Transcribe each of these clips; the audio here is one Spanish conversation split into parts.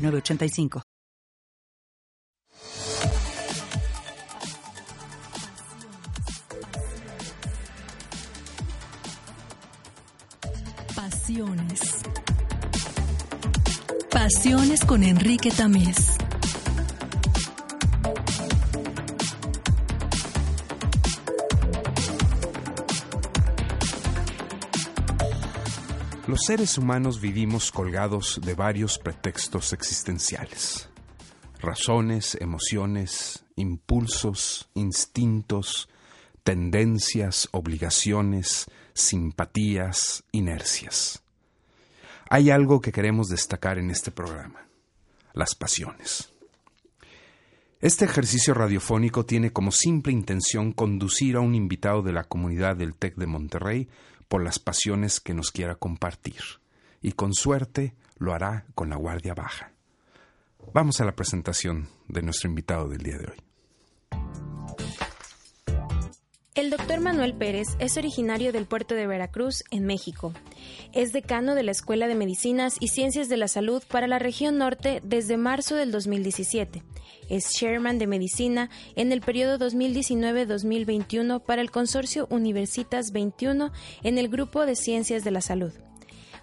906985. Pasiones. Pasiones con Enrique Tamés. Los seres humanos vivimos colgados de varios pretextos existenciales. Razones, emociones, impulsos, instintos, tendencias, obligaciones, simpatías, inercias. Hay algo que queremos destacar en este programa, las pasiones. Este ejercicio radiofónico tiene como simple intención conducir a un invitado de la comunidad del TEC de Monterrey por las pasiones que nos quiera compartir, y con suerte lo hará con la guardia baja. Vamos a la presentación de nuestro invitado del día de hoy. El doctor Manuel Pérez es originario del puerto de Veracruz, en México. Es decano de la Escuela de Medicinas y Ciencias de la Salud para la región norte desde marzo del 2017. Es chairman de medicina en el periodo 2019-2021 para el consorcio Universitas 21 en el Grupo de Ciencias de la Salud.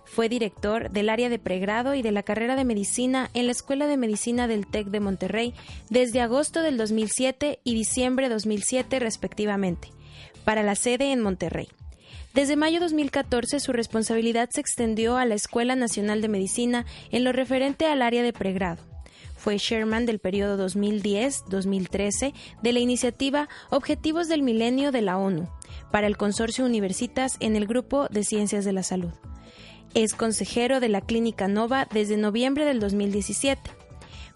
Fue director del área de pregrado y de la carrera de medicina en la Escuela de Medicina del TEC de Monterrey desde agosto del 2007 y diciembre 2007 respectivamente, para la sede en Monterrey. Desde mayo 2014 su responsabilidad se extendió a la Escuela Nacional de Medicina en lo referente al área de pregrado. Fue chairman del periodo 2010-2013 de la iniciativa Objetivos del Milenio de la ONU para el Consorcio Universitas en el Grupo de Ciencias de la Salud. Es consejero de la Clínica Nova desde noviembre del 2017.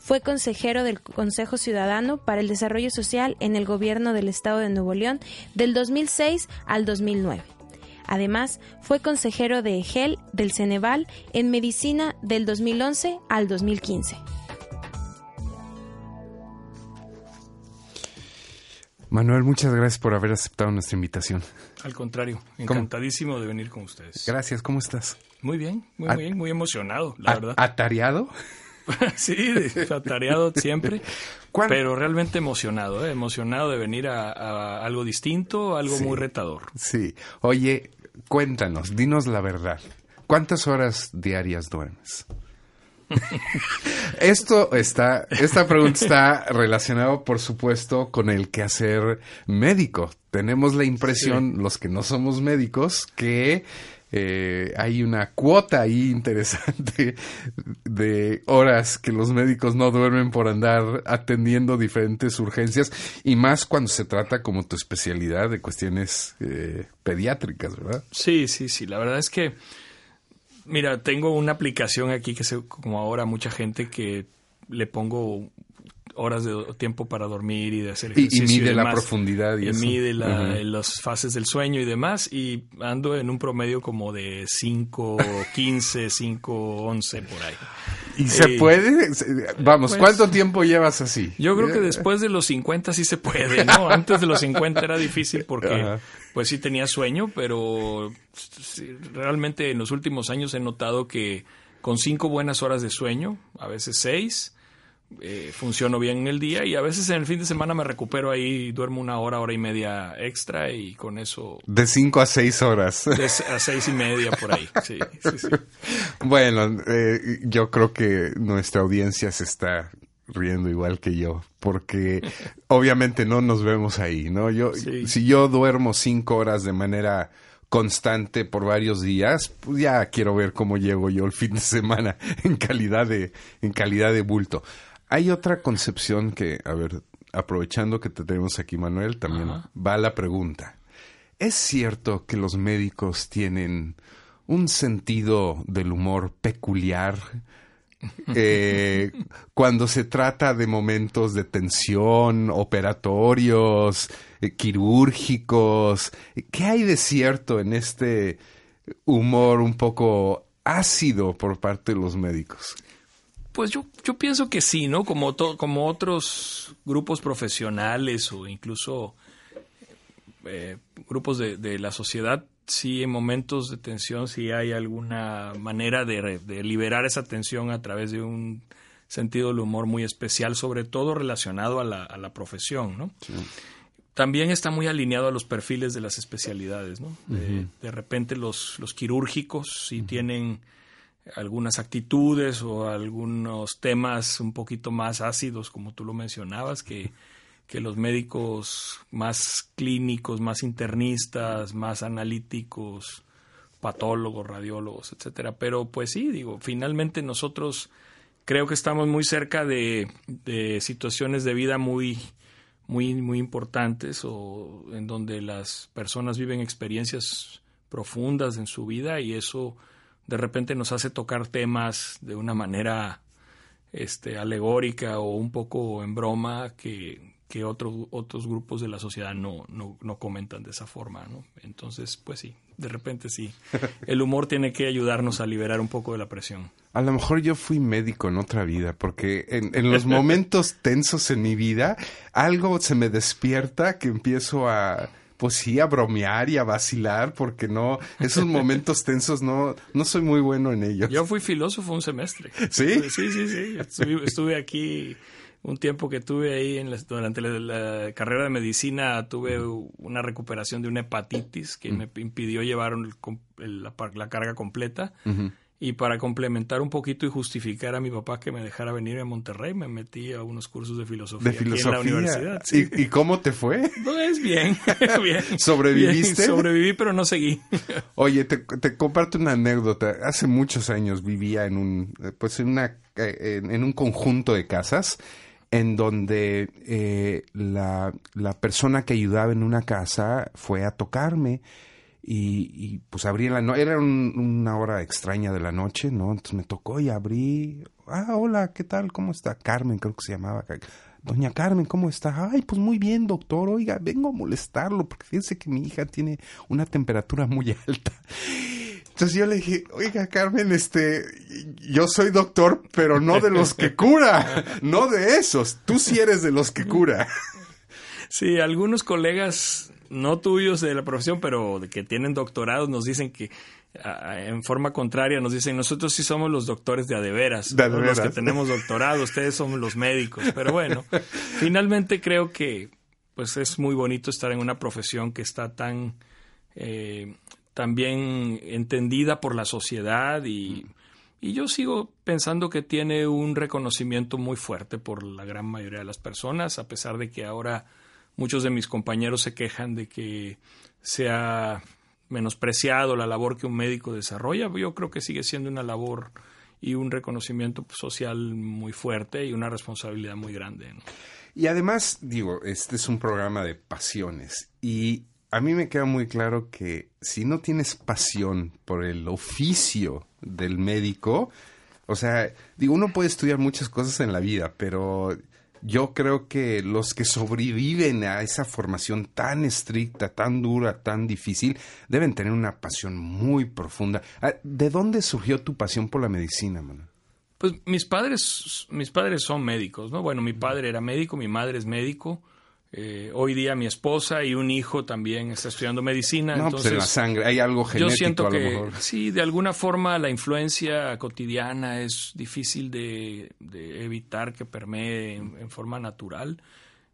Fue consejero del Consejo Ciudadano para el Desarrollo Social en el Gobierno del Estado de Nuevo León del 2006 al 2009. Además, fue consejero de EGEL del Ceneval en Medicina del 2011 al 2015. Manuel, muchas gracias por haber aceptado nuestra invitación. Al contrario, encantadísimo de venir con ustedes. Gracias, ¿cómo estás? Muy bien, muy bien, muy emocionado, la verdad. ¿Atareado? sí, atareado siempre, pero realmente emocionado, ¿eh? emocionado de venir a, algo distinto, algo muy retador. Sí, oye, cuéntanos, dinos la verdad. ¿Cuántas horas diarias duermes? Esto está, esta pregunta está relacionada, por supuesto, con el quehacer médico. Tenemos la impresión, los que no somos médicos, que eh, hay una cuota ahí interesante de horas que los médicos no duermen por andar atendiendo diferentes urgencias y más cuando se trata como tu especialidad de cuestiones eh, pediátricas, ¿verdad? Sí, sí, sí. La verdad es que Mira, tengo una aplicación aquí que se, como ahora mucha gente que le pongo horas de tiempo para dormir y de hacer ejercicio. Y, mide la profundidad y, mide las fases del sueño y demás. Y ando en un promedio como de 5, 15, 5, 11 por ahí. ¿Y se puede? Vamos, pues, ¿cuánto tiempo llevas así? Yo creo que después de los 50 sí se puede, ¿no? Antes de los 50 era difícil porque pues sí tenía sueño, pero realmente en los últimos años he notado que con cinco buenas horas de sueño, a veces seis, eh, funciono bien en el día y a veces en el fin de semana me recupero ahí, duermo una hora, hora y media extra y con eso... De cinco a seis horas. a seis y media por ahí, sí, sí, Bueno, eh, yo creo que nuestra audiencia se está riendo igual que yo, porque obviamente no nos vemos ahí, ¿no? Yo, si yo duermo cinco horas de manera constante por varios días, pues ya quiero ver cómo llego yo el fin de semana en calidad de, en calidad de bulto. Hay otra concepción que, a ver, aprovechando que te tenemos aquí, Manuel, también va la pregunta. ¿Es cierto que los médicos tienen un sentido del humor peculiar eh, cuando se trata de momentos de tensión, operatorios, eh, quirúrgicos. ¿Qué hay de cierto en este humor un poco ácido por parte de los médicos? Pues yo, yo pienso que sí, ¿no? Como, como otros grupos profesionales o incluso eh, grupos de, de, la sociedad, sí en momentos de tensión, sí hay alguna manera de, de, liberar esa tensión a través de un sentido del humor muy especial, sobre todo relacionado a la, a la profesión, ¿no? También está muy alineado a los perfiles de las especialidades, ¿no? de, repente los, los quirúrgicos sí tienen algunas actitudes o algunos temas un poquito más ácidos, como tú lo mencionabas, que que los médicos más clínicos, más internistas, más analíticos, patólogos, radiólogos, etcétera. Pero pues sí, digo, finalmente nosotros creo que estamos muy cerca de, de situaciones de vida muy, muy, muy importantes o en donde las personas viven experiencias profundas en su vida y eso de repente nos hace tocar temas de una manera este, alegórica o un poco en broma que, que otros otros grupos de la sociedad no, no, no, comentan de esa forma, ¿no? Entonces, pues sí, de repente sí. El humor tiene que ayudarnos a liberar un poco de la presión. A lo mejor yo fui médico en otra vida, porque en, en los momentos tensos en mi vida, algo se me despierta que empiezo a pues sí, a bromear y a vacilar, porque no, esos momentos tensos no, no soy muy bueno en ellos. Yo fui filósofo un semestre. ¿Sí? Sí, sí, sí. Estuve, estuve aquí un tiempo que tuve ahí en durante la, carrera de medicina tuve una recuperación de una hepatitis que me impidió llevar la, carga completa. Y para complementar un poquito y justificar a mi papá que me dejara venir a Monterrey, me metí a unos cursos de filosofía, en la universidad. ¿Y, cómo te fue? Pues bien, bien. ¿Sobreviviste? sobreviví, pero no seguí. Oye, te, te, comparto una anécdota. Hace muchos años vivía en un, pues en una, eh, en un conjunto de casas en donde eh, la, la, persona que ayudaba en una casa fue a tocarme y, y pues abrí la noche, era una hora extraña de la noche, ¿no? Entonces me tocó y abrí, ah, hola, ¿qué tal? ¿Cómo está? Carmen, creo que se llamaba. Doña Carmen, ¿cómo está? Ay, pues muy bien, doctor. Oiga, vengo a molestarlo porque fíjense que mi hija tiene una temperatura muy alta. Entonces yo le dije, oiga Carmen, este, yo soy doctor, pero no de los que cura, no de esos. Tú sí eres de los que cura. Sí, algunos colegas, no tuyos de la profesión, pero que tienen doctorados, nos dicen que en forma contraria nos dicen nosotros sí somos los doctores de adeveras, de los que tenemos doctorado, ustedes son los médicos. Pero bueno, finalmente creo que pues es muy bonito estar en una profesión que está tan eh, también entendida por la sociedad y, y, yo sigo pensando que tiene un reconocimiento muy fuerte por la gran mayoría de las personas, a pesar de que ahora muchos de mis compañeros se quejan de que se ha menospreciado la labor que un médico desarrolla, yo creo que sigue siendo una labor y un reconocimiento social muy fuerte y una responsabilidad muy grande. Y además, digo, este es un programa de pasiones y a mí me queda muy claro que si no tienes pasión por el oficio del médico, o sea, digo, uno puede estudiar muchas cosas en la vida, pero yo creo que los que sobreviven a esa formación tan estricta, tan dura, tan difícil, deben tener una pasión muy profunda. Ah, ¿De dónde surgió tu pasión por la medicina, mano? Pues mis padres, mis padres son médicos, ¿no? Bueno, mi padre era médico, mi madre es médico. Eh, hoy día mi esposa y un hijo también está estudiando medicina. No, entonces, pues en la sangre hay algo genético. Yo siento a lo que mejor. sí, de alguna forma la influencia cotidiana es difícil de, de evitar que permee en, en forma natural.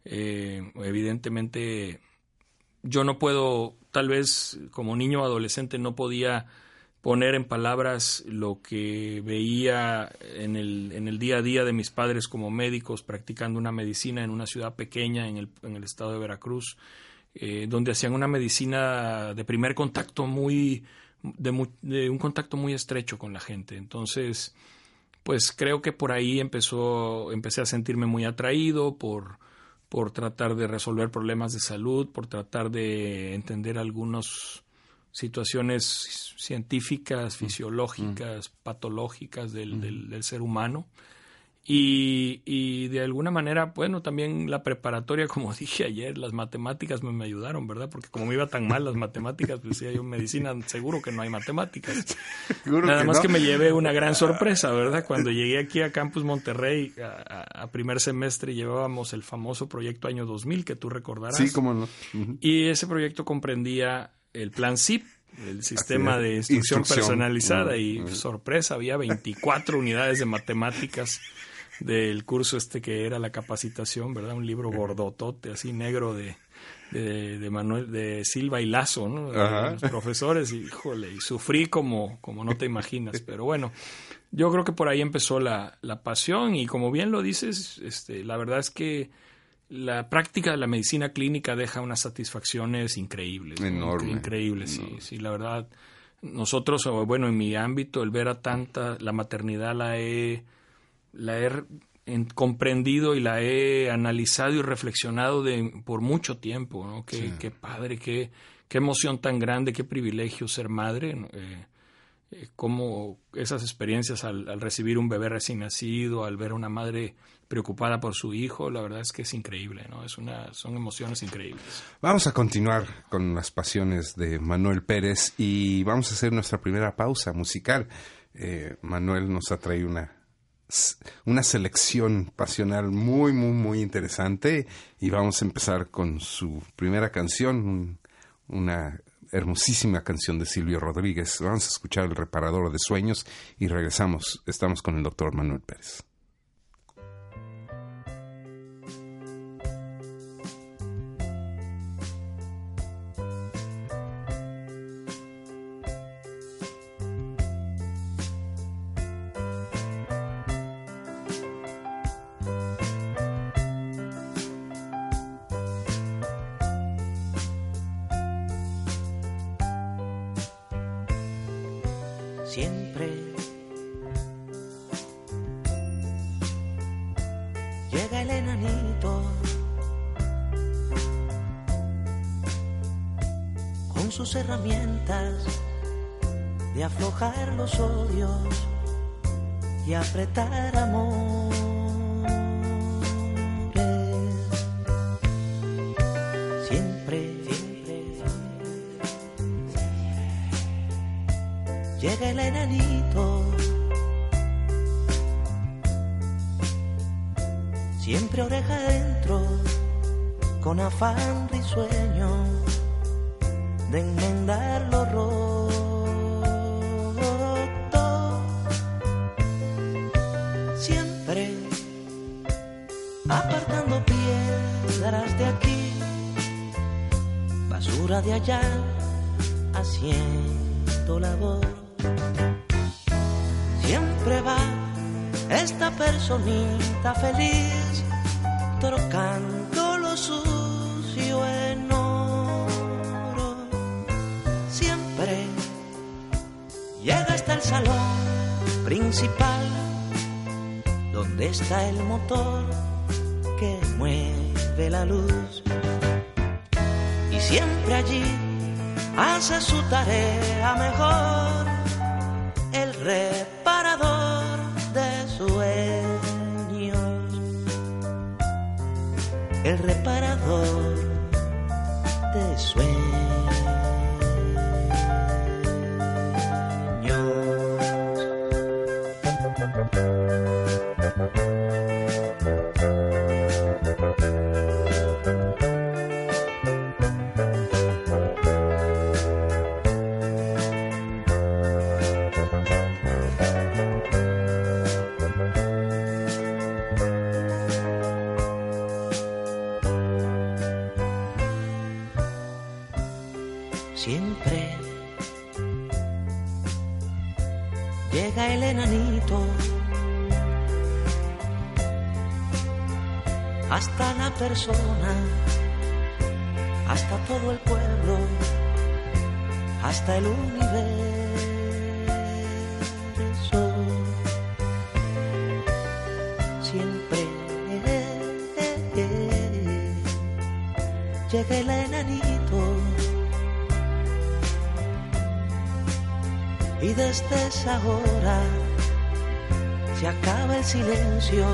Eh, evidentemente, yo no puedo, tal vez como niño o adolescente no podía poner en palabras lo que veía en el, en el día a día de mis padres como médicos practicando una medicina en una ciudad pequeña en el, en el estado de Veracruz, eh, donde hacían una medicina de primer contacto muy de, de, un contacto muy estrecho con la gente. Entonces, pues creo que por ahí empezó, empecé a sentirme muy atraído por, por tratar de resolver problemas de salud, por tratar de entender algunos situaciones científicas, mm. fisiológicas, patológicas del, del, ser humano. Y, y, de alguna manera, bueno, también la preparatoria, como dije ayer, las matemáticas me, me ayudaron, ¿verdad? Porque como me iba tan mal las matemáticas, pues decía yo, medicina, seguro que no hay matemáticas. Nada más que me llevé una gran sorpresa, ¿verdad? Cuando llegué aquí a Campus Monterrey, a, primer semestre, llevábamos el famoso proyecto Año 2000, que tú recordarás. Sí, cómo no. Y ese proyecto comprendía el plan ZIP, el sistema de instrucción, personalizada, y sorpresa, había 24 unidades de matemáticas del curso este que era la capacitación, ¿verdad? Un libro gordotote, así negro de, de, Manuel, de Silva y Lazo, ¿no? Los profesores, y, híjole, y sufrí como, como no te imaginas, pero bueno, yo creo que por ahí empezó la, la pasión y como bien lo dices, este, la verdad es que la práctica de la medicina clínica deja unas satisfacciones increíbles. Enorme. Increíbles, sí, sí, la verdad. Nosotros, bueno, en mi ámbito, el ver a tanta, la maternidad la he la he comprendido y la he analizado y reflexionado de, por mucho tiempo, ¿no? Qué, padre, qué, qué emoción tan grande, qué privilegio ser madre, eh, eh, cómo esas experiencias al, recibir un bebé recién nacido, al ver a una madre preocupada por su hijo, la verdad es que es increíble, ¿no? Es una, son emociones increíbles. Vamos a continuar con las pasiones de Manuel Pérez y vamos a hacer nuestra primera pausa musical. Eh, Manuel nos ha traído una una selección pasional muy, muy, muy interesante y vamos a empezar con su primera canción, una hermosísima canción de Silvio Rodríguez. Vamos a escuchar El Reparador de Sueños y regresamos. Estamos con el doctor Manuel Pérez. el enanito. Siempre oreja adentro, con afán risueño de enmendar lo roto. Siempre apartando piedras de aquí, basura de allá, haciendo la voz. Siempre va esta personita feliz trocando lo sucio en oro. Siempre llega hasta el salón principal donde está el motor que mueve la luz. Y siempre allí hace su tarea mejor reparador de sueños, el reparador. Persona, hasta todo el pueblo, hasta el universo. Siempre llega el enanito y desde esa hora se acaba el silencio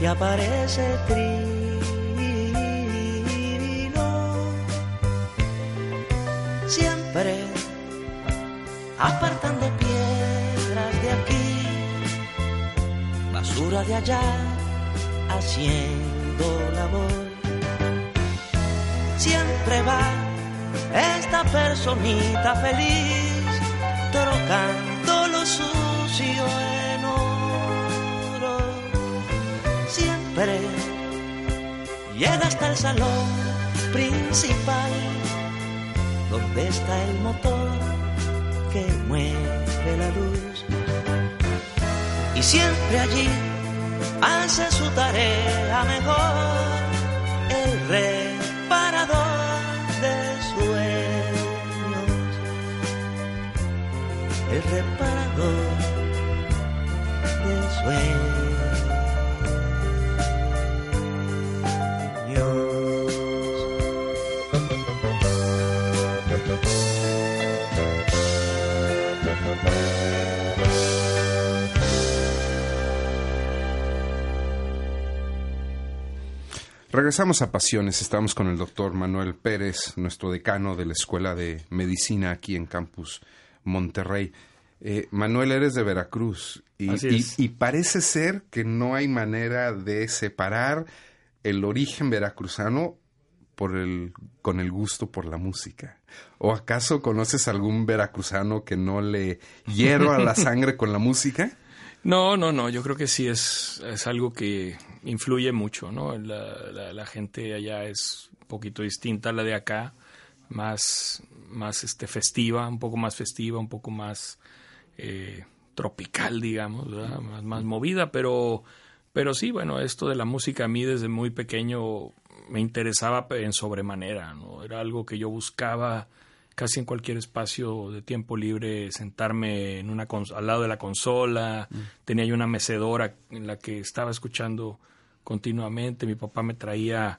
y aparece trino. Siempre apartando piedras de aquí, basura de allá, haciendo labor. Siempre va esta personita feliz, trocando lo sucio llega hasta el salón principal, donde está el motor que mueve la luz. Y siempre allí hace su tarea mejor el reparador de sueños. El reparador de Regresamos a Pasiones. Estamos con el doctor Manuel Pérez, nuestro decano de la Escuela de Medicina aquí en Campus Monterrey. Eh, Manuel, eres de Veracruz y, parece ser que no hay manera de separar el origen veracruzano por el, con el gusto por la música. ¿O acaso conoces algún veracruzano que no le hierva la sangre con la música? No, no, no, yo creo que sí es, es algo que influye mucho, ¿no? La, la- la gente allá es un poquito distinta a la de acá, más, más este, festiva, un poco más festiva, un poco más eh, tropical, digamos, ¿verdad? Más, más movida, pero, pero sí, bueno, esto de la música a mí desde muy pequeño me interesaba en sobremanera, ¿no? Era algo que yo buscaba casi en cualquier espacio de tiempo libre, sentarme en una al lado de la consola, tenía yo una mecedora en la que estaba escuchando continuamente, mi papá me traía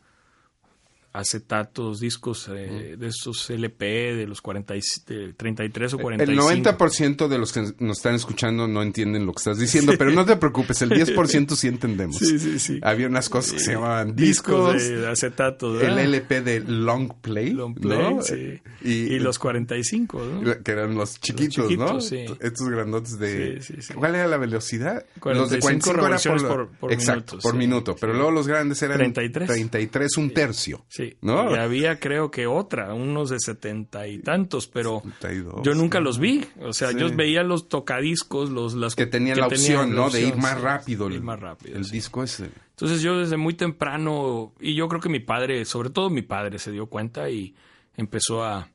acetatos, discos eh, de esos LP de los 40 y- de 33 o 45. El 90% de los que nos están escuchando no entienden lo que estás diciendo, pero no te preocupes, el 10% sí entendemos. Sí, sí, sí. Había unas cosas que se llamaban discos discos, de acetatos, el ¿verdad? LP de Long Play, Long play, ¿no? sí. y, Y, los 45, ¿no? que eran los chiquitos, chiquitos, ¿no? sí. Estos grandotes de... Sí, sí, sí. ¿Cuál era la velocidad? los de 45 45 era lo- por- por Exacto, minuto, por sí. minuto. Pero Sí. luego los grandes eran 33. 33, un tercio. Sí. ¿No? Y había creo que otra, unos de setenta y tantos, pero 72, yo nunca sí. los vi. O sea, Sí. yo veía los tocadiscos, los las Que tenían que la tenían opción, la ¿no? De ir más sí, rápido. ir el- más rápido. El sí. disco ese. Entonces yo desde muy temprano, y yo creo que mi padre, sobre todo mi padre, se dio cuenta y empezó a...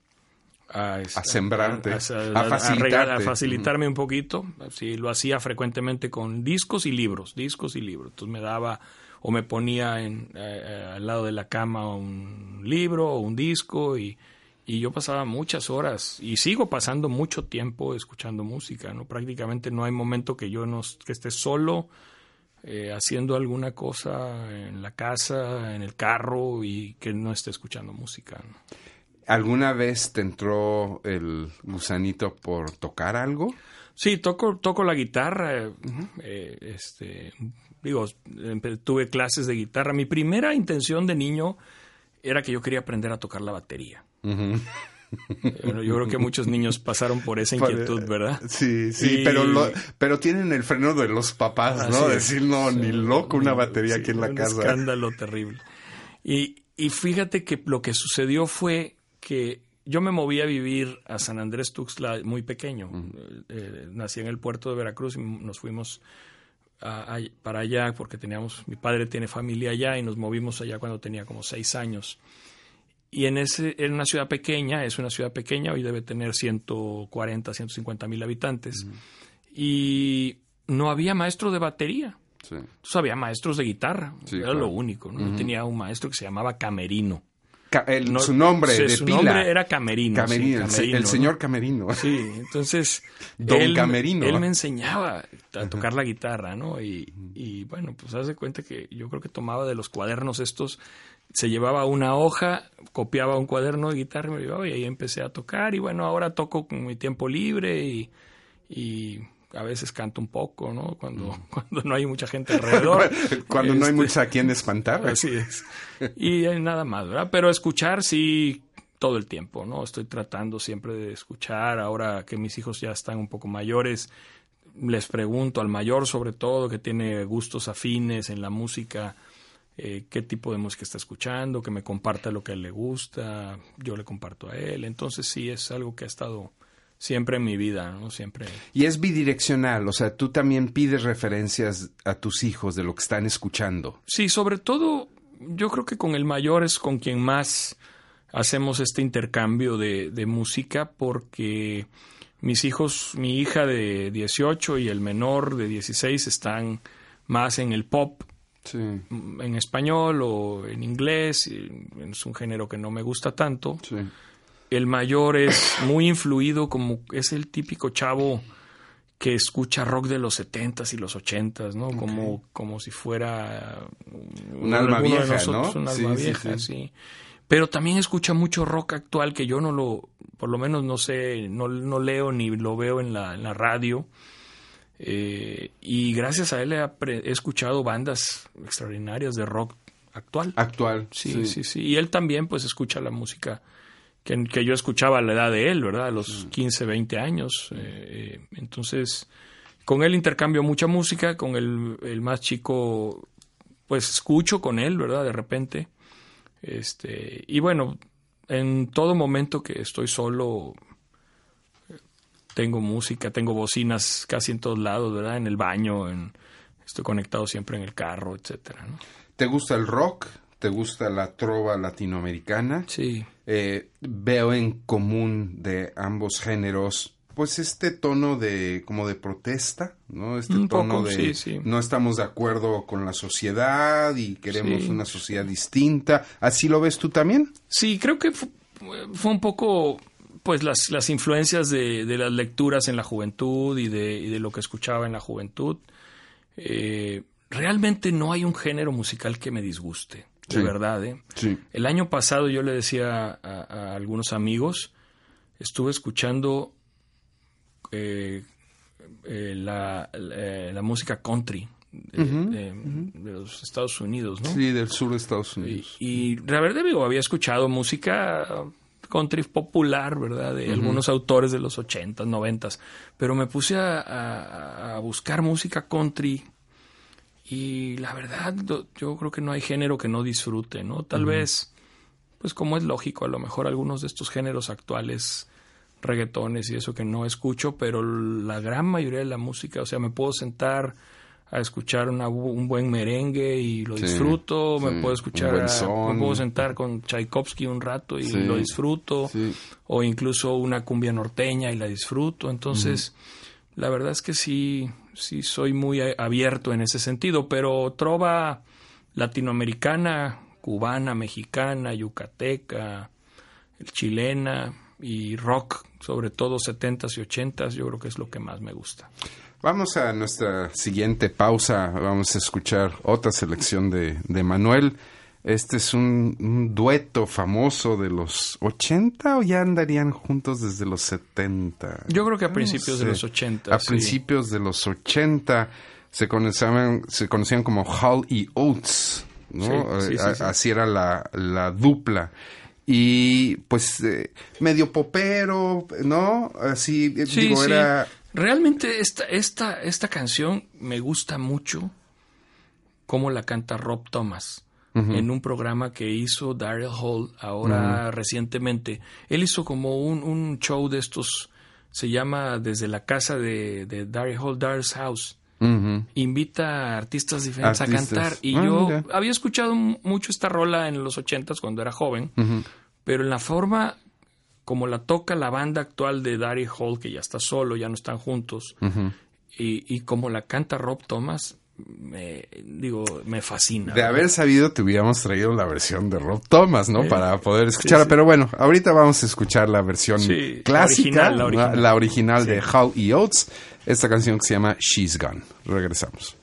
A, A sembrarte, a facilitarte. facilitarme un poquito. Así lo hacía frecuentemente con discos y libros, discos y libros. Entonces me daba o me ponía en, eh, eh, al lado de la cama un libro o un disco y, y yo pasaba muchas horas y sigo pasando mucho tiempo escuchando música. no Prácticamente no hay momento que yo no que esté solo eh, haciendo alguna cosa en la casa, en el carro y que no esté escuchando música. ¿no? ¿Alguna vez te entró el gusanito por tocar algo? Sí, toco, toco la guitarra. eh, eh, este, digo, tuve clases de guitarra. Mi primera intención de niño era que yo quería aprender a tocar la batería. Yo creo que muchos niños pasaron por esa inquietud, ¿verdad? Sí, sí, Y- pero lo- pero tienen el freno de los papás, ¿no? Decir, no, ni loco una batería Sí, aquí en la un casa. escándalo terrible. Y, y fíjate que lo que sucedió fue que yo me moví a vivir a San Andrés Tuxtla muy pequeño. Eh, eh, nací en el puerto de Veracruz y nos fuimos a- a- para allá porque teníamos, mi padre tiene familia allá y nos movimos allá cuando tenía como seis años. Y en, ese, en una ciudad pequeña, es una ciudad pequeña, hoy debe tener 140, 150 mil habitantes. Y no había maestro de batería. Sí. Entonces había maestros de guitarra, Sí, era claro. lo único. ¿no? Yo tenía un maestro que se llamaba Camerino. Su nombre sí, de su pila. nombre era Camerino. sí, Camerino, el señor Camerino. Sí, entonces. Don él, Camerino. Él me enseñaba a tocar la guitarra, ¿no? Y, y bueno, pues haz de cuenta que yo creo que tomaba de los cuadernos estos, se llevaba una hoja, copiaba un cuaderno de guitarra y me llevaba y ahí empecé a tocar. Y bueno, ahora toco con mi tiempo libre y, y a veces canto un poco, ¿no? Cuando, cuando no hay mucha gente alrededor. Cuando no hay Este, mucha a quien espantar. Así es. Y nada más, ¿verdad? Pero escuchar sí todo el tiempo, ¿no? Estoy tratando siempre de escuchar. Ahora que mis hijos ya están un poco mayores, les pregunto al mayor sobre todo, que tiene gustos afines en la música, eh, qué tipo de música está escuchando, que me comparta lo que a él le gusta, yo le comparto a él. Entonces sí es algo que ha estado siempre en mi vida, ¿no? Siempre. Y es bidireccional, o sea, tú también pides referencias a tus hijos de lo que están escuchando. Sí, sobre todo yo creo que con el mayor es con quien más hacemos este intercambio de, de música porque mis hijos, mi hija de 18 y el menor de 16 están más en el pop Sí. en español o en inglés, es un género que no me gusta tanto. Sí. El mayor es muy influido como es el típico chavo que escucha rock de los 70s y los 80s, ¿no? Como, como si fuera Un alma alguno de vieja, nosotros, ¿no? Un alma sí, vieja, sí. sí. Pero también escucha mucho rock actual que yo no lo, por lo menos no sé, no, no leo ni lo veo en la, en la radio. Eh, y gracias a él he, he escuchado bandas extraordinarias de rock actual. Actual. Sí, sí, sí, Y él también, pues, escucha la música que, que yo escuchaba a la edad de él, ¿verdad? A los 15, 20 años. Eh, eh, entonces, con él intercambio mucha música, con el, el más chico, pues, escucho con él, ¿verdad? De repente. Este, y bueno, en todo momento que estoy solo, eh, tengo música, tengo bocinas casi en todos lados, ¿verdad? En el baño, en, estoy conectado siempre en el carro, etcétera, ¿no? ¿Te gusta el rock? ¿Te gusta la trova latinoamericana? Sí. Eh, veo en común de ambos géneros, pues este tono de como de protesta, ¿no? Este Un tono poco, de sí, sí. no estamos de acuerdo con la sociedad y queremos Sí. una sociedad distinta. ¿Así lo ves tú también? Sí, creo que fu- fue, un poco pues las, las influencias de, de las lecturas en la juventud y de, y de lo que escuchaba en la juventud. Eh, realmente no hay un género musical que me disguste, de Sí. verdad. ¿eh? Sí. El año pasado yo le decía a, a algunos amigos, estuve escuchando eh, eh, la, la- la música country de, de- de los Estados Unidos, ¿no? Sí, del sur de Estados Y, Unidos. y la verdad, digo, había escuchado música country popular, ¿verdad? De algunos autores de los 80s, 90s. Pero me puse a, a- a buscar música country y la verdad, yo creo que no hay género que no disfrute, ¿no? Tal vez, pues como es lógico, a lo mejor algunos de estos géneros actuales reggaetones y eso que no escucho, pero la gran mayoría de la música, o sea, me puedo sentar a escuchar una un buen merengue y lo Sí, disfruto, sí, me puedo escuchar, a- me puedo sentar con Tchaikovsky un rato y Sí, lo disfruto, o incluso una cumbia norteña y la disfruto, entonces la verdad es que sí, sí soy muy abierto en ese sentido, pero trova latinoamericana, cubana, mexicana, yucateca, chilena y rock, sobre todo 70s y 80s, yo creo que es lo que más me gusta. Vamos a nuestra siguiente pausa. Vamos a escuchar otra selección de, de Manuel. Este es un, un dueto famoso de los 80 o ya andarían juntos desde los 70. Yo creo que a No principios de los 80. A sí. principios de los 80 se conocían, se conocían como Hall y Oates, ¿no? Sí, sí, Eh, sí, a-. Así era la, la dupla. Y pues eh, medio popero, ¿no? Así, eh, digo, era... Realmente esta, esta, esta canción me gusta mucho cómo la canta Rob Thomas en un programa que hizo Daryl Hall ahora recientemente. Él hizo como un, un show de estos, se llama Desde la casa de, de Daryl Hall, Daryl's House. Invita a artistas diferentes Artistas. a cantar. Y Ah, yo mira. había escuchado mucho esta rola en los ochentas cuando era joven, pero en la forma como la toca la banda actual de Daryl Hall, que ya está solo, ya no están juntos, y, y como la canta Rob Thomas, me, digo, me fascina. De haber sabido, te hubiéramos traído la versión de Rob Thomas, ¿no? Para poder escucharla. Pero bueno, ahorita vamos a escuchar la versión clásica, la original, de Hal y Oates, esta canción que se llama She's Gone. Regresamos.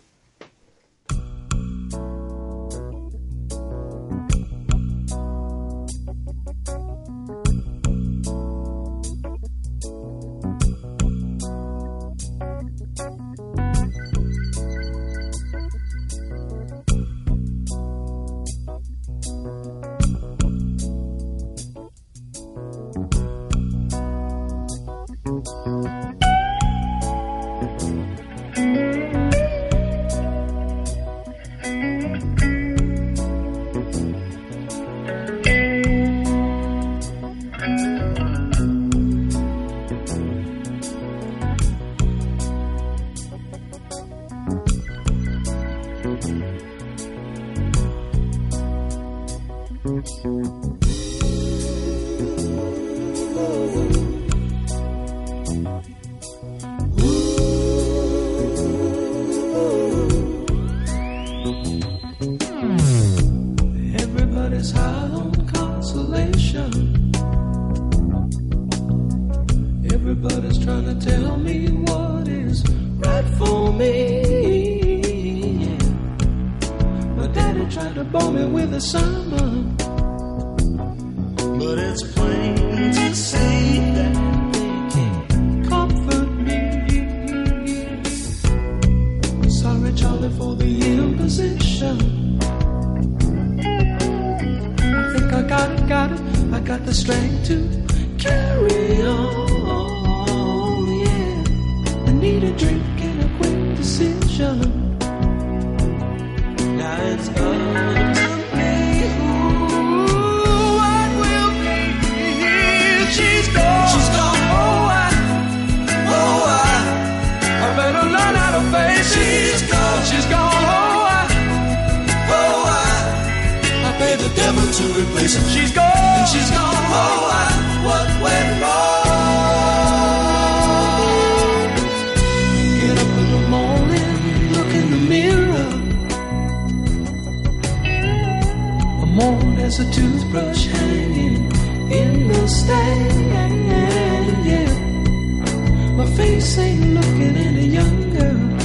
face ain't looking any younger.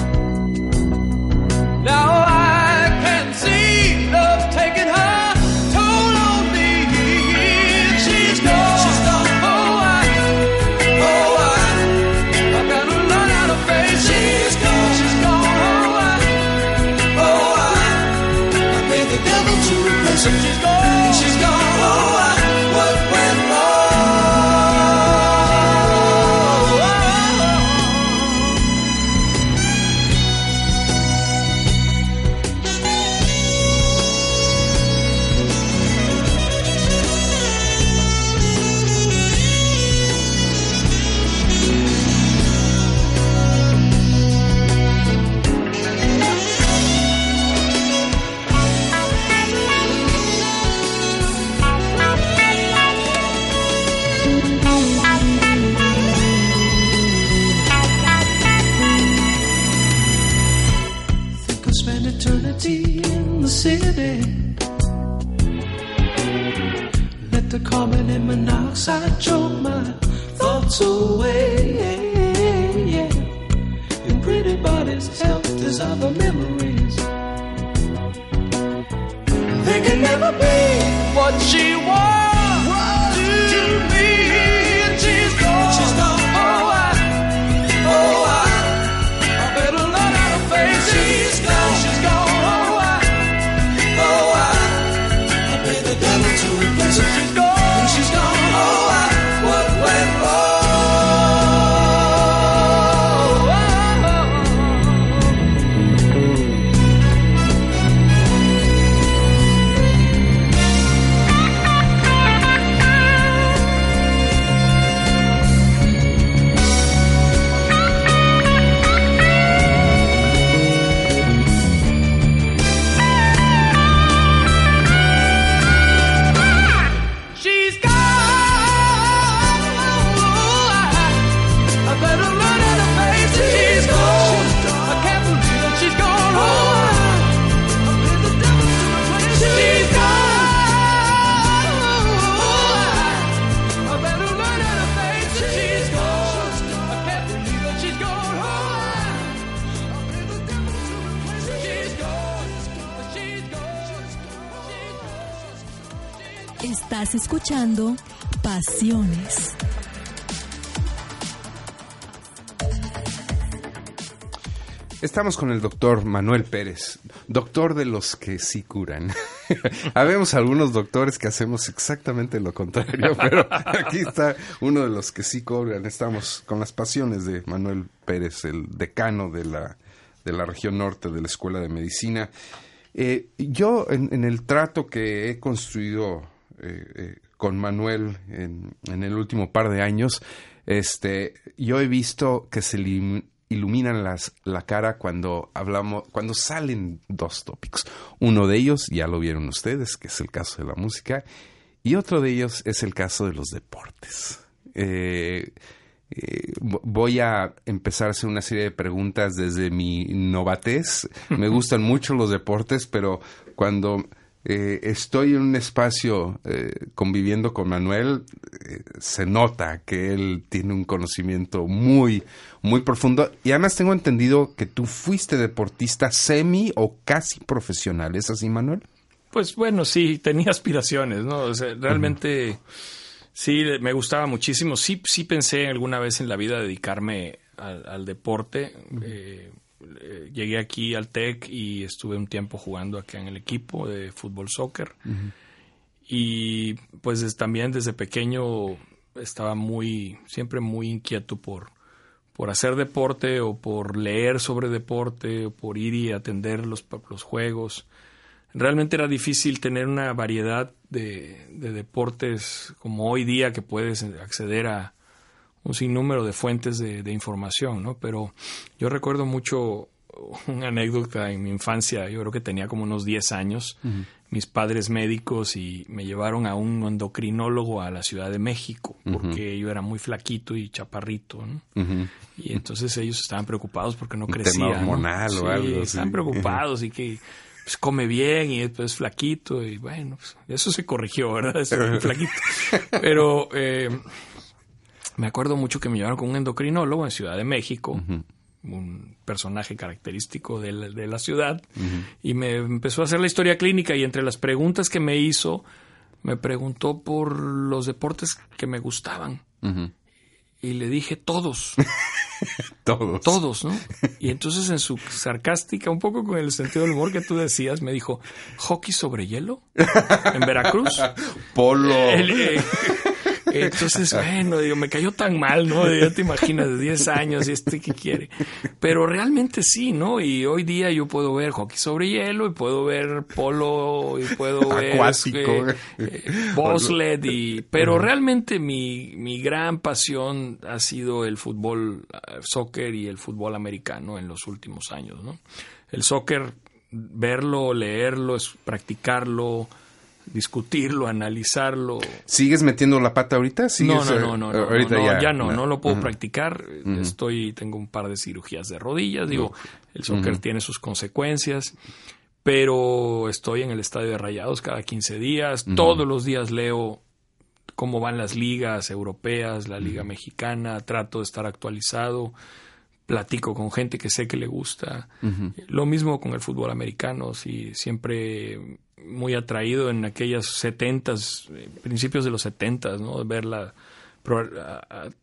Estamos con el doctor Manuel Pérez, doctor de los que sí curan. Habemos algunos doctores que hacemos exactamente lo contrario, pero aquí está uno de los que sí curan. Estamos con las pasiones de Manuel Pérez, el decano de la, de la región norte de la Escuela de Medicina. Eh, yo, en, el trato que he construido eh, eh, con Manuel en, en, el último par de años, este, yo he visto que se lim iluminan las, la cara cuando hablamos, cuando salen dos tópicos. Uno de ellos, ya lo vieron ustedes, que es el caso de la música, y otro de ellos es el caso de los deportes. Eh, eh, voy a empezar a hacer una serie de preguntas desde mi novatez. Me gustan mucho los deportes, pero cuando eh, estoy en un espacio eh, conviviendo con Manuel, eh, se nota que él tiene un conocimiento muy, muy profundo. Y además tengo entendido que tú fuiste deportista semi o casi profesional. ¿Es así, Manuel? Pues bueno, sí, tenía aspiraciones, ¿no? O sea, realmente uh -huh. sí, me gustaba muchísimo. Sí, sí pensé alguna vez en la vida dedicarme al, al deporte. Uh -huh llegué aquí al TEC y estuve un tiempo jugando acá en el equipo de fútbol soccer. Uh -huh. Y pues también desde pequeño estaba muy, siempre muy inquieto por, por hacer deporte o por leer sobre deporte o por ir y atender los, los juegos. Realmente era difícil tener una variedad de, de deportes como hoy día que puedes acceder a, un sinnúmero de fuentes de, de, información, ¿no? Pero yo recuerdo mucho una anécdota en mi infancia, yo creo que tenía como unos 10 años, uh -huh. mis padres médicos y me llevaron a un endocrinólogo a la Ciudad de México, porque uh -huh. yo era muy flaquito y chaparrito, ¿no? Uh -huh. Y entonces ellos estaban preocupados porque no crecía. Tema hormonal ¿no? o algo sí, así. Estaban preocupados y que pues come bien y después flaquito y bueno, pues, eso se corrigió, ¿verdad? Eso, flaquito. Pero eh, me acuerdo mucho que me llevaron con un endocrinólogo en Ciudad de México, uh -huh. un personaje característico de la, de la ciudad, uh -huh. y me empezó a hacer la historia clínica y entre las preguntas que me hizo, me preguntó por los deportes que me gustaban. Uh -huh. Y le dije todos. todos. Todos, ¿no? Y entonces en su sarcástica, un poco con el sentido del humor que tú decías, me dijo, ¿hockey sobre hielo? ¿En Veracruz? Polo. El, eh, entonces, bueno, digo, me cayó tan mal, ¿no? Ya te imaginas, de 10 años y este que quiere. Pero realmente sí, ¿no? Y hoy día yo puedo ver hockey sobre hielo y puedo ver polo y puedo ver Acuático. Eh, eh, bobsled y pero realmente mi, mi gran pasión ha sido el fútbol el soccer y el fútbol americano en los últimos años, ¿no? El soccer verlo, leerlo, practicarlo, discutirlo, analizarlo. ¿Sigues metiendo la pata ahorita? No, no, no, no, no, ahorita no, ya, ya no, no, no lo puedo uh -huh. practicar. Uh -huh. Estoy, tengo un par de cirugías de rodillas, digo, el soccer tiene sus consecuencias, pero estoy en el estadio de Rayados cada 15 días, todos los días leo cómo van las ligas europeas, la liga mexicana, trato de estar actualizado platico con gente que sé que le gusta. Uh -huh. Lo mismo con el fútbol americano, sí, siempre muy atraído en aquellas setentas, principios de los setentas, ¿no? Ver la,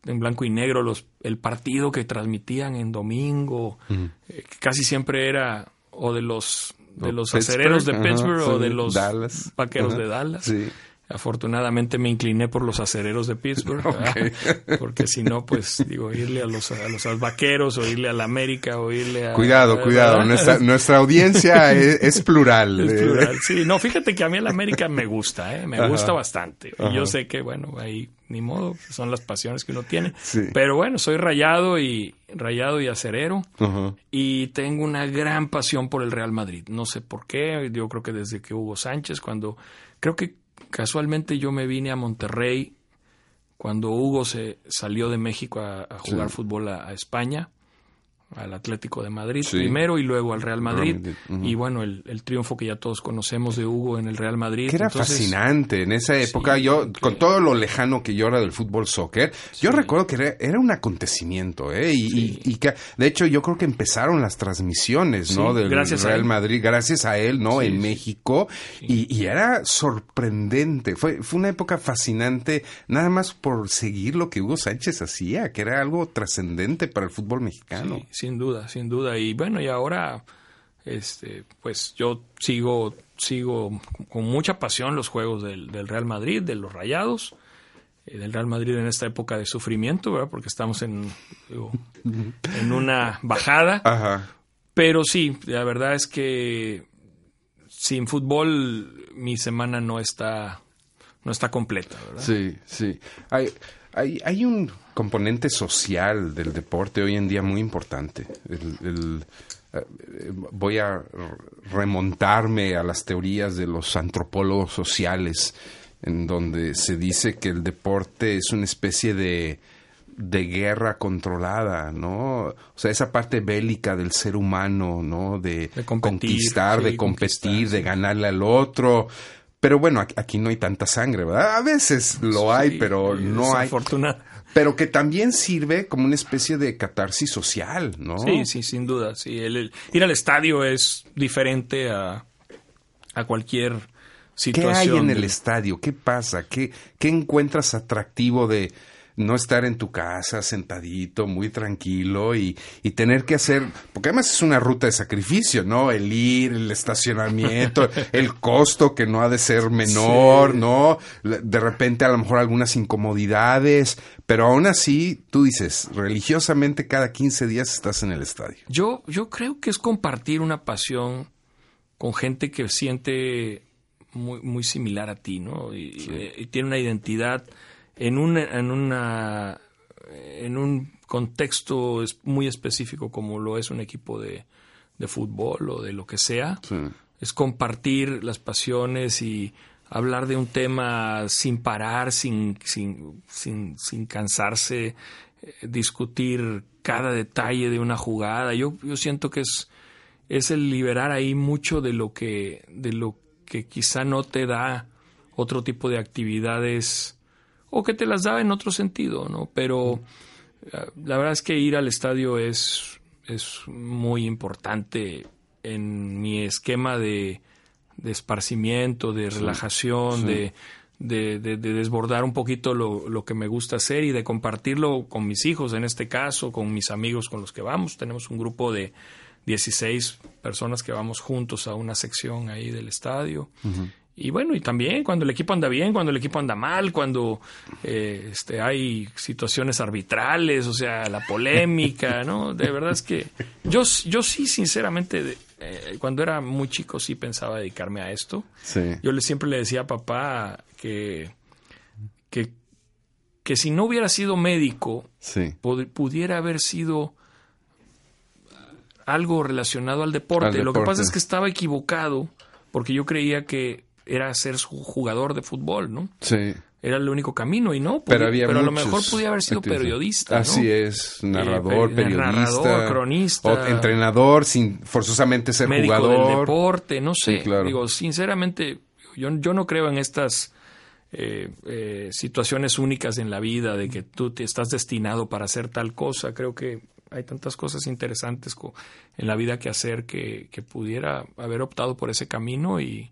en blanco y negro los, el partido que transmitían en domingo, uh -huh. eh, casi siempre era o de los de los acereros de Pittsburgh o de los Dallas. vaqueros uh -huh. de Dallas. Sí. Afortunadamente me incliné por los acereros de Pittsburgh, okay. porque si no, pues digo, irle a los, a los vaqueros o irle a la América o irle a... Cuidado, cuidado, nuestra, nuestra audiencia es, es, plural. Es plural, sí. No, fíjate que a mí la América me gusta, ¿eh? me Ajá. gusta bastante. Y yo sé que, bueno, ahí ni modo, son las pasiones que uno tiene. Sí. Pero bueno, soy rayado y rayado y acerero y tengo una gran pasión por el Real Madrid. No sé por qué, yo creo que desde que Hugo Sánchez, cuando creo que casualmente yo me vine a Monterrey cuando Hugo se salió de México a, a jugar sí. fútbol a, a, España. Al Atlético de Madrid Sí. primero y luego al Real Madrid. Y bueno, el, el triunfo que ya todos conocemos de Hugo en el Real Madrid. Que era Entonces, fascinante en esa época. Sí, yo, que- con todo lo lejano que yo era del fútbol soccer, yo recuerdo que era, era un acontecimiento, ¿eh? Y, y- y que, de hecho, yo creo que empezaron las transmisiones, ¿no? Del gracias Real. Madrid, gracias a él, ¿no? En. México. Y, y era sorprendente. Fue, fue una época fascinante, nada más por seguir lo que Hugo Sánchez hacía, que era algo trascendente para el fútbol mexicano. Sin duda, sin duda. Y bueno, y ahora, este, pues yo sigo, sigo con mucha pasión los juegos del, del Real Madrid, de los Rayados, eh, del Real Madrid en esta época de sufrimiento, ¿verdad? Porque estamos en, digo, en una bajada. Ajá. Pero sí, la verdad es que sin fútbol mi semana no está, no está completa, ¿verdad? Sí, sí. Hay, hay, hay un componente social del deporte hoy en día muy importante. El, el, eh, voy a remontarme a las teorías de los antropólogos sociales, en donde se dice que el deporte es una especie de de guerra controlada, ¿no? O sea, esa parte bélica del ser humano, ¿no? De, De competir, conquistar, de competir, conquistar, de ganarle al otro. Pero bueno, aquí- no hay tanta sangre, ¿verdad? A veces lo hay, pero no hay. Pero que también sirve como una especie de catarsis social, ¿no? Sí, sí, sin duda. Sí, el, el- ir al estadio es diferente a, a cualquier ¿Qué situación. hay en el estadio? ¿Qué pasa? ¿Qué, ¿Qué encuentras atractivo de no estar en tu casa sentadito, muy tranquilo y, y tener que hacer, porque además es una ruta de sacrificio, ¿no? El ir, el estacionamiento, el costo que no ha de ser menor, Sí. ¿no? De repente a lo mejor algunas incomodidades, pero aún así tú dices, religiosamente cada 15 días estás en el estadio. Yo, yo creo que es compartir una pasión con gente que siente muy, muy similar a ti, ¿no? Y, y- y tiene una identidad en un, en una en un contexto es- muy específico como lo es un equipo de, de fútbol o de lo que sea. Es compartir las pasiones y hablar de un tema sin parar, sin, sin, sin, sin cansarse, eh, discutir cada detalle de una jugada. Yo, yo siento que es, es el liberar ahí mucho de lo que, de lo que quizá no te da otro tipo de actividades o que te las da en otro sentido, ¿no? Pero eh, la verdad es que ir al estadio es, es muy importante en mi esquema de, de esparcimiento, de relajación, de, de, de- de desbordar un poquito lo, lo que me gusta hacer y de compartirlo con mis hijos, en este caso, con mis amigos con los que vamos. Tenemos un grupo de 16 personas que vamos juntos a una sección ahí del estadio. Y bueno, y también cuando el equipo anda bien, cuando el equipo anda mal, cuando eh, este, hay situaciones arbitrales, o sea, la polémica, ¿no? De verdad es que yo, yo sí, sinceramente, eh, cuando era muy chico sí pensaba dedicarme a esto. Sí. Yo le, siempre le decía a papá que, que, que si no hubiera sido médico, Sí. pudiera haber sido algo relacionado al deporte. Al Lo que pasa es que estaba equivocado porque yo creía que era ser jugador de fútbol, ¿no? Sí. Era el único camino y no. Pero a lo mejor podía haber sido periodista. ¿no? Así es, narrador, Eh, periodista, narrador, cronista. o entrenador sin forzosamente ser médico jugador. del deporte, no sé. Sí, claro. Digo, sinceramente, yo, yo no creo en estas eh, eh, situaciones únicas en la vida de que tú te estás destinado para hacer tal cosa. Creo que hay tantas cosas interesantes en la vida que hacer que, que pudiera haber optado por ese camino y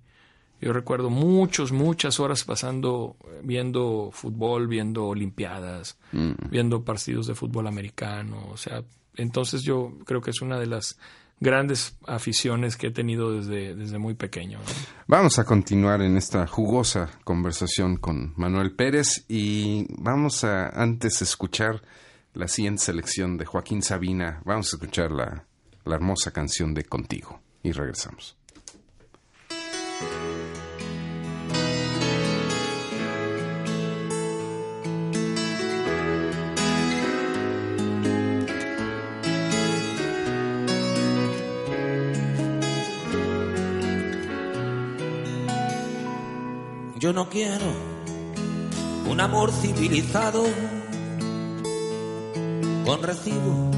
yo recuerdo muchos, muchas horas pasando eh, viendo fútbol, viendo olimpiadas, Mm. viendo partidos de fútbol americano, o sea, entonces yo creo que es una de las grandes aficiones que he tenido desde, desde muy pequeño. ¿no? Vamos a continuar en esta jugosa conversación con Manuel Pérez y vamos a antes escuchar la siguiente selección de Joaquín Sabina. Vamos a escuchar la, la hermosa canción de Contigo y regresamos. Yo no quiero un amor civilizado con recibos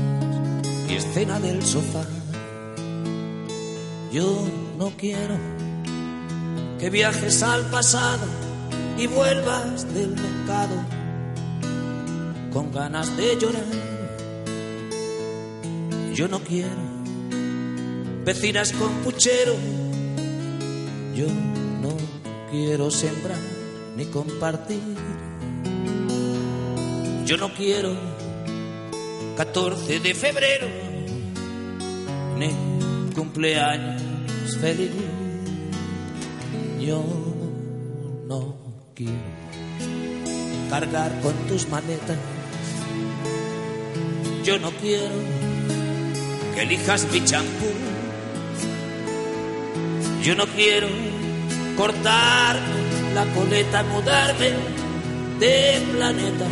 y escena del sofá. Yo no quiero que viajes al pasado y vuelvas del mercado con ganas de llorar. Yo no quiero vecinas con puchero. Yo quiero sembrar ni compartir. Yo no quiero 14 de febrero ni cumpleaños feliz. Yo no quiero cargar con tus maletas. Yo no quiero que elijas mi champú. Yo no quiero cortar la coleta, mudarme de planeta.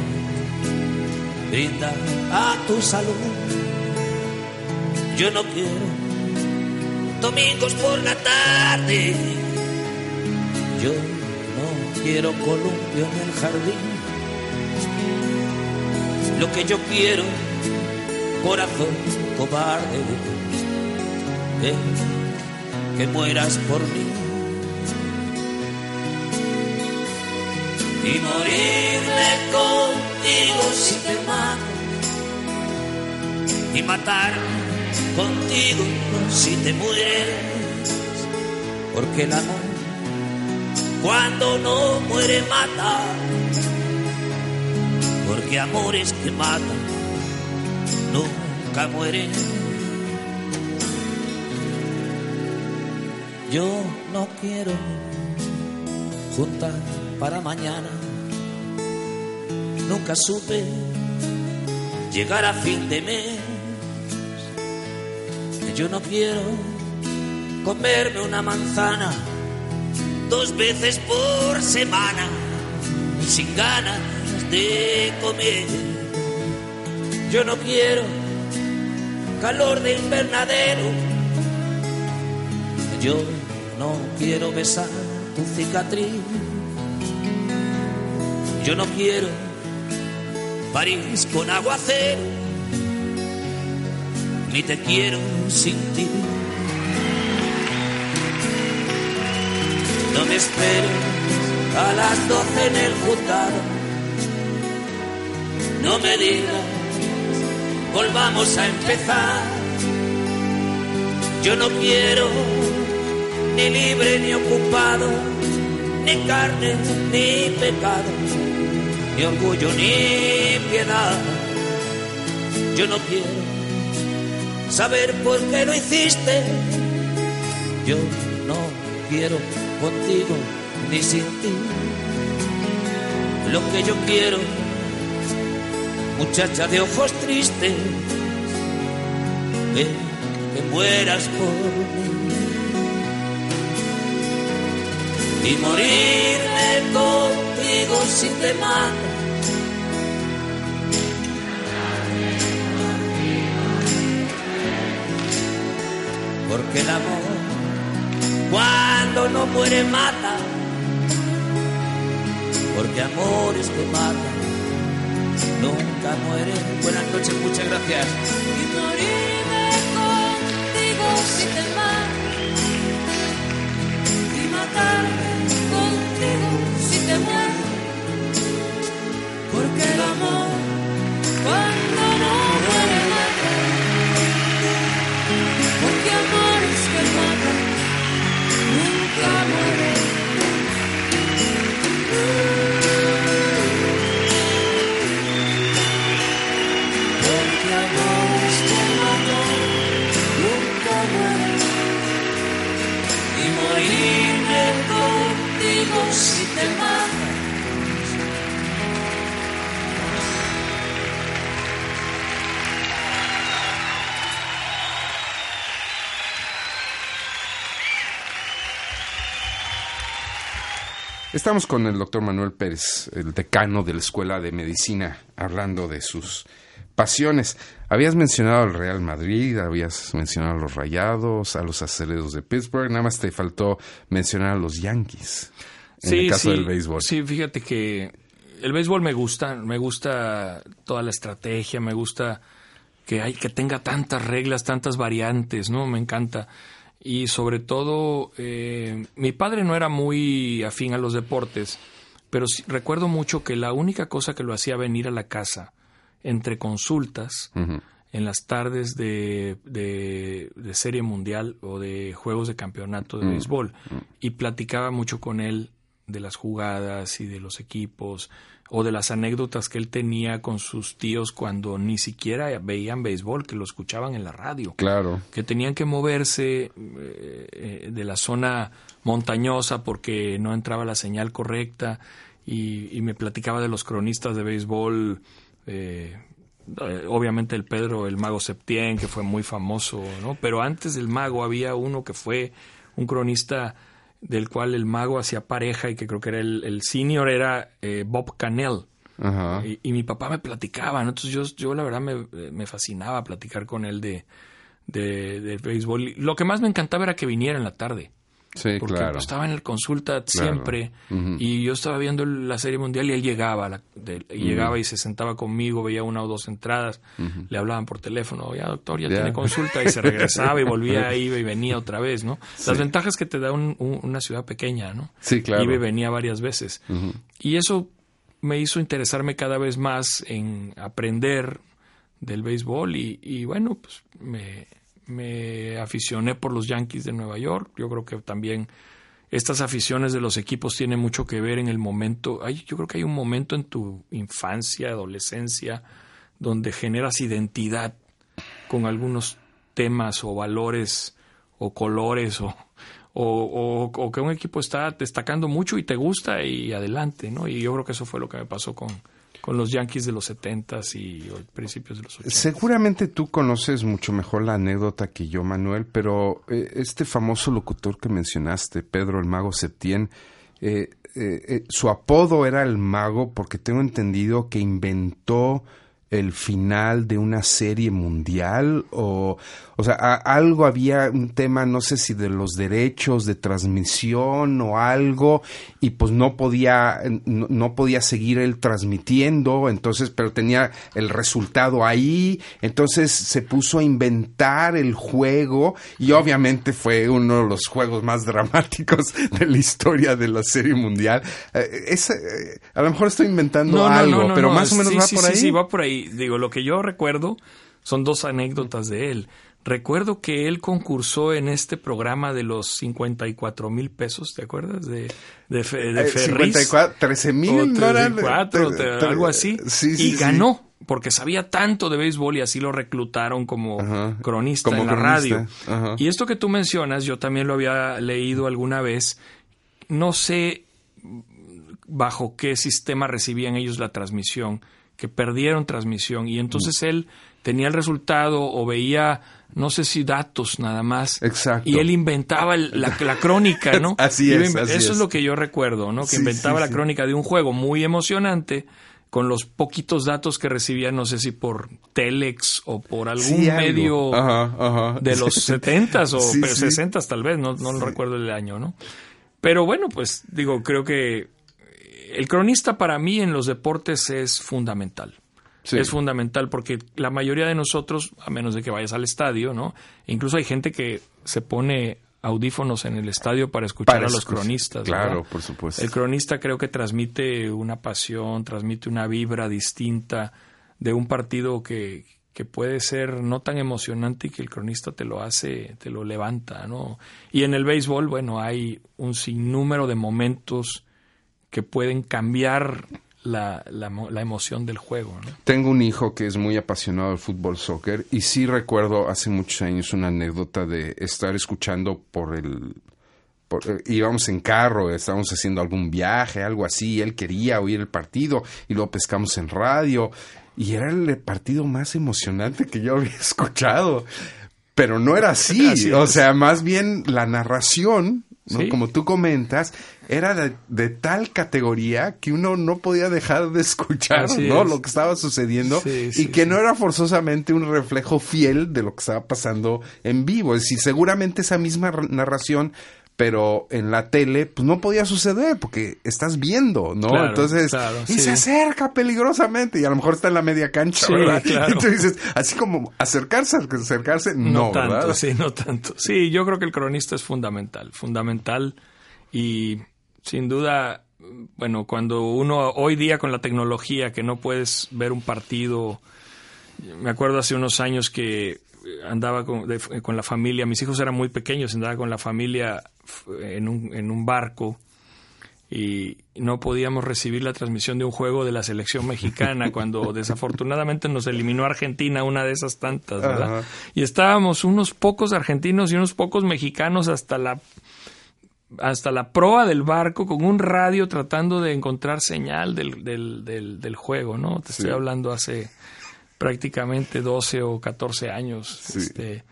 Brinda a tu salud. Yo no quiero domingos por la tarde. Yo no quiero columpio en el jardín. Lo que yo quiero, corazón cobarde, es que mueras por mí. Y morirme contigo si te mato. Y matar contigo si te mueres. Porque el amor, cuando no muere, mata. Porque amores que matan nunca mueren. Yo no quiero juntar para mañana. Nunca supe llegar a fin de mes. Yo no quiero comerme una manzana dos veces por semana sin ganas de comer. Yo no quiero calor de invernadero. Yo no quiero besar tu cicatriz. Yo no quiero París con aguacero. Ni te quiero sin ti. No me esperes a las doce en el juzgado. No me digas, volvamos a empezar. Yo no quiero ni libre ni ocupado, ni carne ni pecado, ni orgullo ni piedad. Yo no quiero saber por qué lo hiciste. Yo no quiero contigo ni sin ti. Lo que yo quiero, muchacha de ojos tristes, es que mueras por mí. Y morirme contigo si te mato. Porque el amor, cuando no muere, mata. Porque amores que matan nunca mueren. Buenas noches, muchas gracias. Y morirme contigo si te mato. Y matarme contigo si te muero. Porque el amor, Estamos con el doctor Manuel Pérez, el decano de la Escuela de Medicina, hablando de sus pasiones. Habías mencionado al Real Madrid, habías mencionado a los Rayados, a los Aceleros de Pittsburgh, nada más te faltó mencionar a los Yankees. En el caso sí, del béisbol. Sí, fíjate que el béisbol me gusta, me gusta toda la estrategia, me gusta que hay que tenga tantas reglas, tantas variantes, ¿no? Me encanta. Y sobre todo, eh, mi padre no era muy afín a los deportes, pero sí- recuerdo mucho que la única cosa que lo hacía venir a la casa entre consultas en las tardes de, de, de Serie Mundial o de Juegos de Campeonato de Béisbol y platicaba mucho con él de las jugadas y de los equipos o de las anécdotas que él tenía con sus tíos cuando ni siquiera veían béisbol, que lo escuchaban en la radio Claro. que tenían que moverse eh, eh, de la zona montañosa porque no entraba la señal correcta y, y me platicaba de los cronistas de béisbol, eh, eh, obviamente el Pedro, el mago Septién, que fue muy famoso, ¿no? Pero antes del mago había uno que fue un cronista del cual el mago hacía pareja y que creo que era el, el senior, era eh, Bob Cannell. Ajá. Y, y mi papá me platicaba, ¿no? entonces yo, yo la verdad me, me fascinaba platicar con él de, de, de béisbol. Lo que más me encantaba era que viniera en la tarde, Sí, porque claro. estaba en el consulta siempre y yo estaba viendo la serie mundial y él llegaba, la- de- y llegaba y se sentaba conmigo, veía una o dos entradas, le hablaban por teléfono, ya doctor, ya tiene consulta y se regresaba y volvía, iba y venía otra vez, ¿no? Las ventajas que te da un- un- una ciudad pequeña, ¿no? Sí, claro. Iba y venía varias veces. Y eso me hizo interesarme cada vez más en aprender del béisbol y, y bueno, pues me, me aficioné por los Yankees de Nueva York. Yo creo que también estas aficiones de los equipos tienen mucho que ver en el momento. Hay, yo creo que hay un momento en tu infancia, adolescencia, donde generas identidad con algunos temas o valores o colores o, o, o- o que un equipo está destacando mucho y te gusta y adelante, ¿no? Y yo creo que eso fue lo que me pasó con, con los Yankees de los 70s y principios de los 80s. Seguramente tú conoces mucho mejor la anécdota que yo, Manuel, pero eh, este famoso locutor que mencionaste, Pedro el Mago Septién, eh, eh, su apodo era el Mago porque tengo entendido que inventó el final de una serie mundial o o sea a- algo había un tema no sé si de los derechos de transmisión o algo y pues no podía no, no podía seguir él transmitiendo entonces pero tenía el resultado ahí entonces se puso a inventar el juego y obviamente fue uno de los juegos más dramáticos de la historia de la serie mundial Eh, ese, eh, a lo mejor estoy inventando algo pero más o menos sí, va sí, por sí, ahí Sí, va por ahí. Digo, lo que yo recuerdo son dos anécdotas de él. Recuerdo que él concursó en este programa de los 54 mil pesos, ¿te acuerdas? De, de, de Eh, Ferriz. 54, 13 mil, O ¿no eran? 34, Te- te- te- algo así. Sí, sí, y sí. ganó, porque sabía tanto de béisbol y así lo reclutaron como Ajá, cronista como en la cronista, radio. ajá. Y esto que tú mencionas, yo también lo había leído alguna vez. No sé bajo qué sistema recibían ellos la transmisión, que perdieron transmisión y entonces Mm. él tenía el resultado o veía, no sé si datos nada más. Exacto. Y él inventaba el- la, la crónica, ¿no? Así es, así Eso es. lo que yo recuerdo, ¿no? Que Sí, inventaba sí, la sí. crónica de un juego muy emocionante con los poquitos datos que recibía, no sé si por Telex o por algún Sí, medio Ajá, ajá. de los Sí. 70s o Sí, pe- sí. 60s tal vez, no, no recuerdo el año, ¿no? Pero bueno, pues digo, creo que el cronista para mí en los deportes es fundamental. Sí. Es fundamental porque la mayoría de nosotros, a menos de que vayas al estadio, ¿no? E incluso hay gente que se pone audífonos en el estadio para escuchar Para a los cronistas. Claro, ¿verdad? por supuesto. El cronista creo que transmite una pasión, transmite una vibra distinta de un partido que, que puede ser no tan emocionante y que el cronista te lo hace, te lo levanta, ¿no? Y en el béisbol, bueno, hay un sinnúmero de momentos que pueden cambiar la, la, mo- la emoción del juego, ¿no? Tengo un hijo que es muy apasionado del fútbol soccer y sí recuerdo hace muchos años una anécdota de estar escuchando por el... por- eh, íbamos en carro, estábamos haciendo algún viaje, algo así, y él quería oír el partido y lo pescamos en radio y era el partido más emocionante que yo había escuchado. Pero no era así, Así o sea, más bien la narración, ¿no? Sí. como tú comentas, era de, de tal categoría que uno no podía dejar de escuchar, Así ¿no? es. Lo que estaba sucediendo Sí, y sí, que no era forzosamente un reflejo fiel de lo que estaba pasando en vivo. Es decir, seguramente esa misma narración pero en la tele pues no podía suceder porque estás viendo, ¿no? Claro, Entonces, claro, y sí. se acerca peligrosamente y a lo mejor está en la media cancha, Sí, ¿verdad? claro. Y tú dices, así como acercarse, acercarse, no, No, tanto, ¿verdad? sí, no tanto. Sí, yo creo que el cronista es fundamental, fundamental y sin duda, bueno, cuando uno hoy día con la tecnología que no puedes ver un partido, me acuerdo hace unos años que andaba con, de- con la familia, mis hijos eran muy pequeños, andaba con la familia en un, en un barco y no podíamos recibir la transmisión de un juego de la selección mexicana cuando desafortunadamente nos eliminó Argentina, una de esas tantas, ¿verdad? Ajá. Y estábamos unos pocos argentinos y unos pocos mexicanos hasta la hasta la proa del barco con un radio tratando de encontrar señal del, del, del, del juego, ¿no? Te estoy hablando hace prácticamente 12 o 14 años. Este,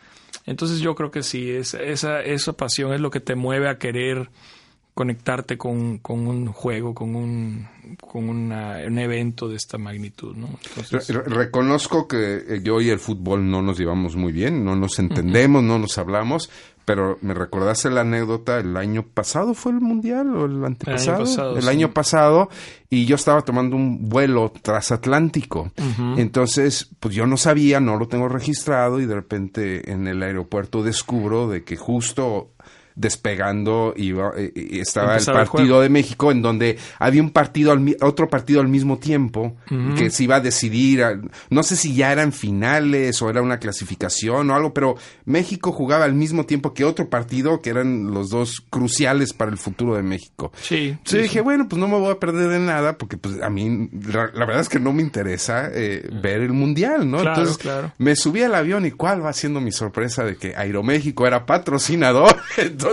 entonces yo creo que sí, es, esa, esa pasión es lo que te mueve a querer conectarte con, con un juego, con un, con una- un evento de esta magnitud, ¿no? Entonces, Re- reconozco que eh, yo y el fútbol no nos llevamos muy bien, no nos entendemos, no nos hablamos, pero me recordaste la anécdota, el año pasado fue el mundial o el antepasado, pasado, el sí. año pasado, y yo estaba tomando un vuelo transatlántico. Entonces, pues yo no sabía, no lo tengo registrado, y de repente en el aeropuerto descubro de que justo despegando eh, eh, estaba el Empezaba el partido de México en donde había un partido al otro partido al mismo tiempo que se iba a decidir a- no sé si ya eran finales o era una clasificación o algo pero México jugaba al mismo tiempo que otro partido que eran los dos cruciales para el futuro de México sí, Entonces sí, dije, bueno, pues no me voy a perder de nada, porque pues a mí la, la verdad es que no me interesa eh, ver el mundial, ¿no? Claro, Entonces claro. me subí al avión y cuál va siendo mi sorpresa de que Aeroméxico era patrocinador. Entonces,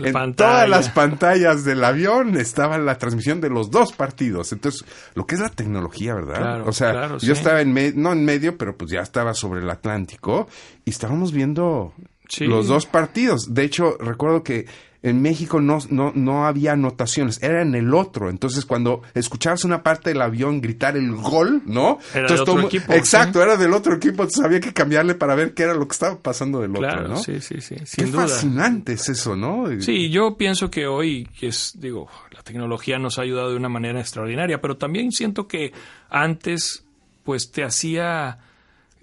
La en pantalla. todas las pantallas del avión estaba la transmisión de los dos partidos. Entonces, lo que es la tecnología, ¿verdad? Claro, o sea, claro, yo sí. estaba en medio, no en medio, pero pues ya estaba sobre el Atlántico y estábamos viendo Sí. los dos partidos. De hecho, recuerdo que en México no, no, no había anotaciones, era en el otro. Entonces, cuando escuchabas una parte del avión gritar el gol, ¿no? Era Entonces, del otro todo equipo, Exacto, era del otro equipo. Entonces, había que cambiarle para ver qué era lo que estaba pasando del claro, otro, ¿no? sí, sí, sí, Qué sin duda. fascinante es eso, ¿no? Sí, yo pienso que hoy, es, digo, la tecnología nos ha ayudado de una manera extraordinaria, pero también siento que antes, pues te hacía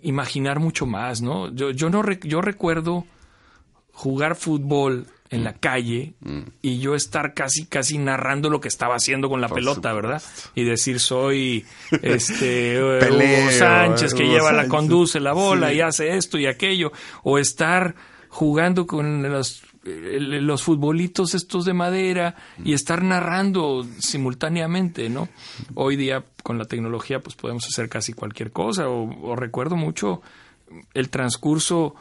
imaginar mucho más, ¿no? Yo, yo no, yo recuerdo jugar fútbol en la calle y yo estar casi casi narrando lo que estaba haciendo con la Por pelota, ¿verdad? Y decir soy este eh, Peleo, Hugo Sánchez que Hugo lleva la conduce la bola Sí. y hace esto y aquello o estar jugando con los el- los futbolitos estos de madera y estar narrando simultáneamente, ¿no? Hoy día con la tecnología pues podemos hacer casi cualquier cosa o, o recuerdo mucho el transcurso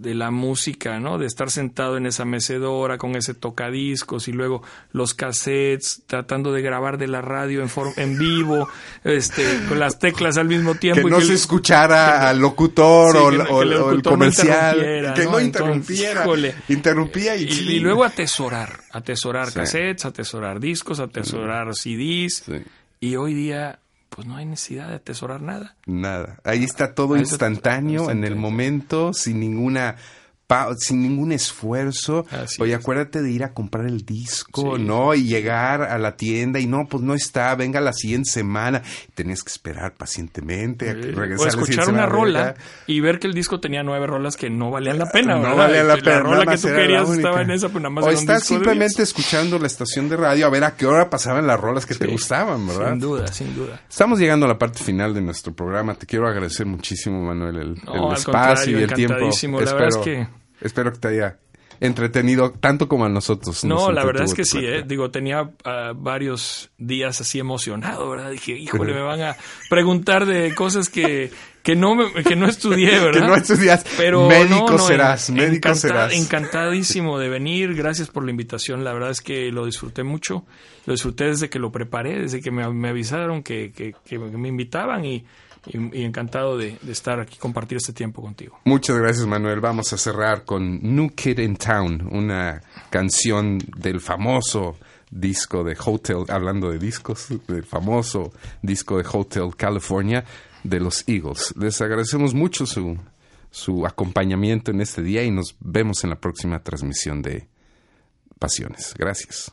de la música, ¿no? De estar sentado en esa mecedora con ese tocadiscos y luego los cassettes tratando de grabar de la radio en forma en vivo, este con las teclas al mismo tiempo que y no que se el- escuchara al locutor Sí, o, que el o el locutor no comercial. interrumpiera, que ¿no? interrumpiera. interrumpía y, y, luego atesorar, atesorar Sí. cassettes, atesorar discos, atesorar CDs. Sí. Y hoy día, pues no hay necesidad de atesorar nada. Nada. Ahí está todo instantáneo, en el momento, sin ninguna sin ningún esfuerzo. Así Oye, es. acuérdate de ir a comprar el disco, Sí. ¿no? Y llegar a la tienda y no, pues no está, venga la siguiente semana. Tenías que esperar pacientemente a que regresara o la escuchar una rola ¿verdad? y ver que el disco tenía nueve rolas que no valían la pena, No ¿verdad? valía la pena. rola nada que tú la querías estaba en esa, pues nada más O de simplemente escuchando la estación de radio a ver a qué hora pasaban las rolas que te gustaban, ¿verdad? Sin duda, sin duda. Estamos llegando a la parte final de nuestro programa. Te quiero agradecer muchísimo, Manuel, el, No, el al espacio y el tiempo. La verdad es que- espero que te haya entretenido tanto como a nosotros. No, la verdad es que sí, eh. digo, tenía ah, varios días así emocionado, ¿verdad? Dije, híjole, me van a preguntar de cosas que, que, no, me- que no estudié, ¿verdad? Que no estudias. Pero médico no, no, serás, en- médico encanta- serás. Encantadísimo de venir, gracias por la invitación, la verdad es que lo disfruté mucho, lo disfruté desde que lo preparé, desde que me, me avisaron que, que- que me invitaban y, y- encantado de, de estar aquí, compartir este tiempo contigo. Muchas gracias, Manuel. Vamos a cerrar con New Kid in Town, una canción del famoso disco de Hotel, hablando de discos, del famoso disco de Hotel California de los Eagles. Les agradecemos mucho su, su acompañamiento en este día y nos vemos en la próxima transmisión de Pasiones. Gracias.